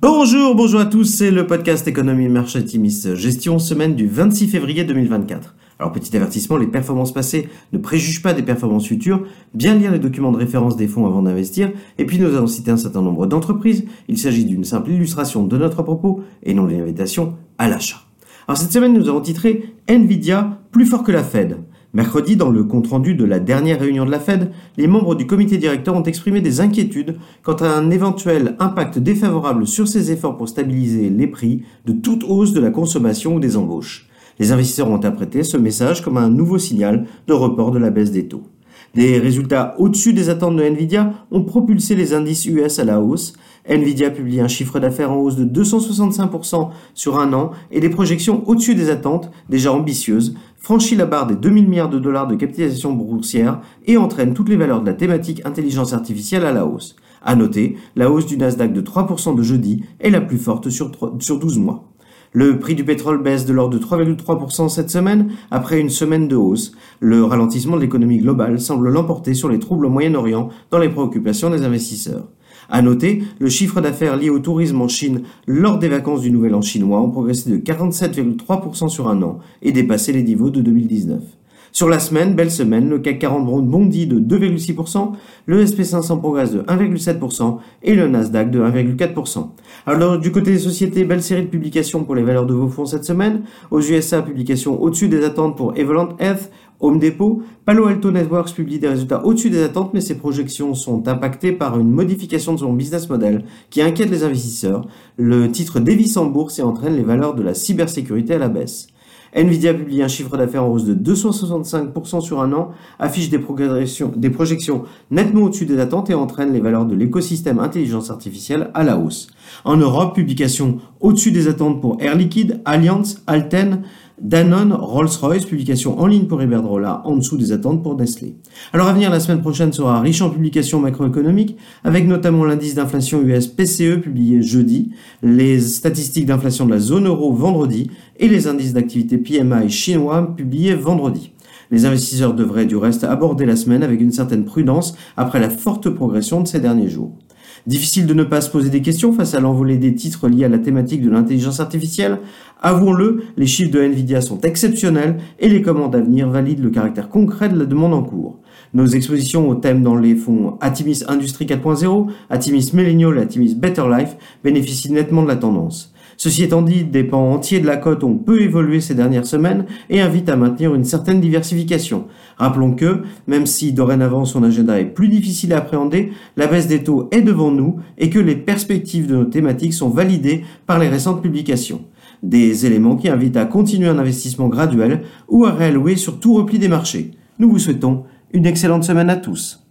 Bonjour, bonjour à tous, c'est le podcast Économie Marché Timis, gestion semaine du 26 février 2024. Alors petit avertissement, les performances passées ne préjugent pas des performances futures, bien lire les documents de référence des fonds avant d'investir, et puis nous allons citer un certain nombre d'entreprises, il s'agit d'une simple illustration de notre propos et non d'une invitation à l'achat. Alors cette semaine nous avons titré Nvidia plus fort que la Fed. Mercredi, dans le compte-rendu de la dernière réunion de la Fed, les membres du comité directeur ont exprimé des inquiétudes quant à un éventuel impact défavorable sur ses efforts pour stabiliser les prix de toute hausse de la consommation ou des embauches. Les investisseurs ont interprété ce message comme un nouveau signal de report de la baisse des taux. Des résultats au-dessus des attentes de Nvidia ont propulsé les indices US à la hausse. Nvidia publie un chiffre d'affaires en hausse de 265% sur un an et des projections au-dessus des attentes, déjà ambitieuses, franchit la barre des 2000 milliards de dollars de capitalisation boursière et entraîne toutes les valeurs de la thématique intelligence artificielle à la hausse. À noter, la hausse du Nasdaq de 3% de jeudi est la plus forte sur, sur 12 mois. Le prix du pétrole baisse de l'ordre de 3,3% cette semaine après une semaine de hausse. Le ralentissement de l'économie globale semble l'emporter sur les troubles au Moyen-Orient dans les préoccupations des investisseurs. À noter, le chiffre d'affaires lié au tourisme en Chine lors des vacances du Nouvel An chinois ont progressé de 47,3% sur un an et dépassé les niveaux de 2019. Sur la semaine, belle semaine, le CAC 40 bondit de 2,6%, le SP500 progresse de 1,7% et le Nasdaq de 1,4%. Alors du côté des sociétés, belle série de publications pour les valeurs de vos fonds cette semaine. Aux USA, publication au-dessus des attentes pour Evolent Health, Home Depot, Palo Alto Networks publie des résultats au-dessus des attentes, mais ses projections sont impactées par une modification de son business model qui inquiète les investisseurs. Le titre dévisse en bourse et entraîne les valeurs de la cybersécurité à la baisse. Nvidia publie un chiffre d'affaires en hausse de 265% sur un an, affiche des, projections nettement au-dessus des attentes et entraîne les valeurs de l'écosystème intelligence artificielle à la hausse. En Europe, publication au-dessus des attentes pour Air Liquide, Allianz, Alten, Danone, Rolls-Royce, publication en ligne pour Iberdrola, en dessous des attentes pour Nestlé. Alors à venir, la semaine prochaine sera riche en publications macroéconomiques, avec notamment l'indice d'inflation US PCE publié jeudi, les statistiques d'inflation de la zone euro vendredi, et les indices d'activité PMI chinois publiés vendredi. Les investisseurs devraient du reste aborder la semaine avec une certaine prudence après la forte progression de ces derniers jours. Difficile de ne pas se poser des questions face à l'envolée des titres liés à la thématique de l'intelligence artificielle. Avouons-le, les chiffres de Nvidia sont exceptionnels et les commandes à venir valident le caractère concret de la demande en cours. Nos expositions aux thèmes dans les fonds Atimis Industrie 4.0, Atimis Millennial et Atimis Better Life bénéficient nettement de la tendance. Ceci étant dit, des pans entiers de la cote ont peu évolué ces dernières semaines et invitent à maintenir une certaine diversification. Rappelons que, même si dorénavant son agenda est plus difficile à appréhender, la baisse des taux est devant nous et que les perspectives de nos thématiques sont validées par les récentes publications. Des éléments qui invitent à continuer un investissement graduel ou à réallouer sur tout repli des marchés. Nous vous souhaitons une excellente semaine à tous.